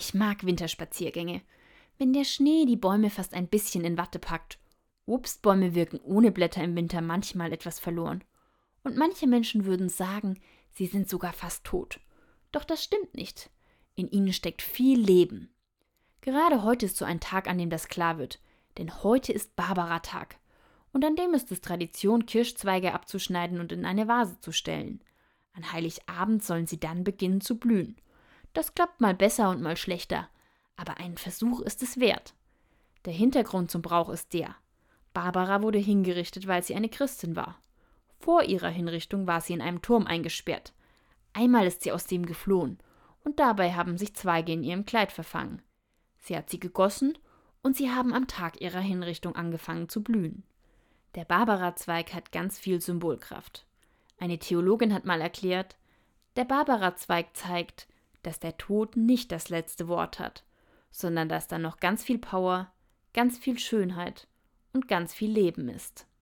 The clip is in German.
Ich mag Winterspaziergänge. Wenn der Schnee die Bäume fast ein bisschen in Watte packt. Obstbäume wirken ohne Blätter im Winter manchmal etwas verloren. Und manche Menschen würden sagen, sie sind sogar fast tot. Doch das stimmt nicht. In ihnen steckt viel Leben. Gerade heute ist so ein Tag, an dem das klar wird, denn heute ist Barbara-Tag. Und an dem ist es Tradition, Kirschzweige abzuschneiden und in eine Vase zu stellen. An Heiligabend sollen sie dann beginnen zu blühen. Das klappt mal besser und mal schlechter, aber ein Versuch ist es wert. Der Hintergrund zum Brauch ist der. Barbara wurde hingerichtet, weil sie eine Christin war. Vor ihrer Hinrichtung war sie in einem Turm eingesperrt. Einmal ist sie aus dem geflohen, und dabei haben sich Zweige in ihrem Kleid verfangen. Sie hat sie gegossen, und sie haben am Tag ihrer Hinrichtung angefangen zu blühen. Der Barbara-Zweig hat ganz viel Symbolkraft. Eine Theologin hat mal erklärt, der Barbara-Zweig zeigt, dass der Tod nicht das letzte Wort hat, sondern dass da noch ganz viel Power, ganz viel Schönheit und ganz viel Leben ist.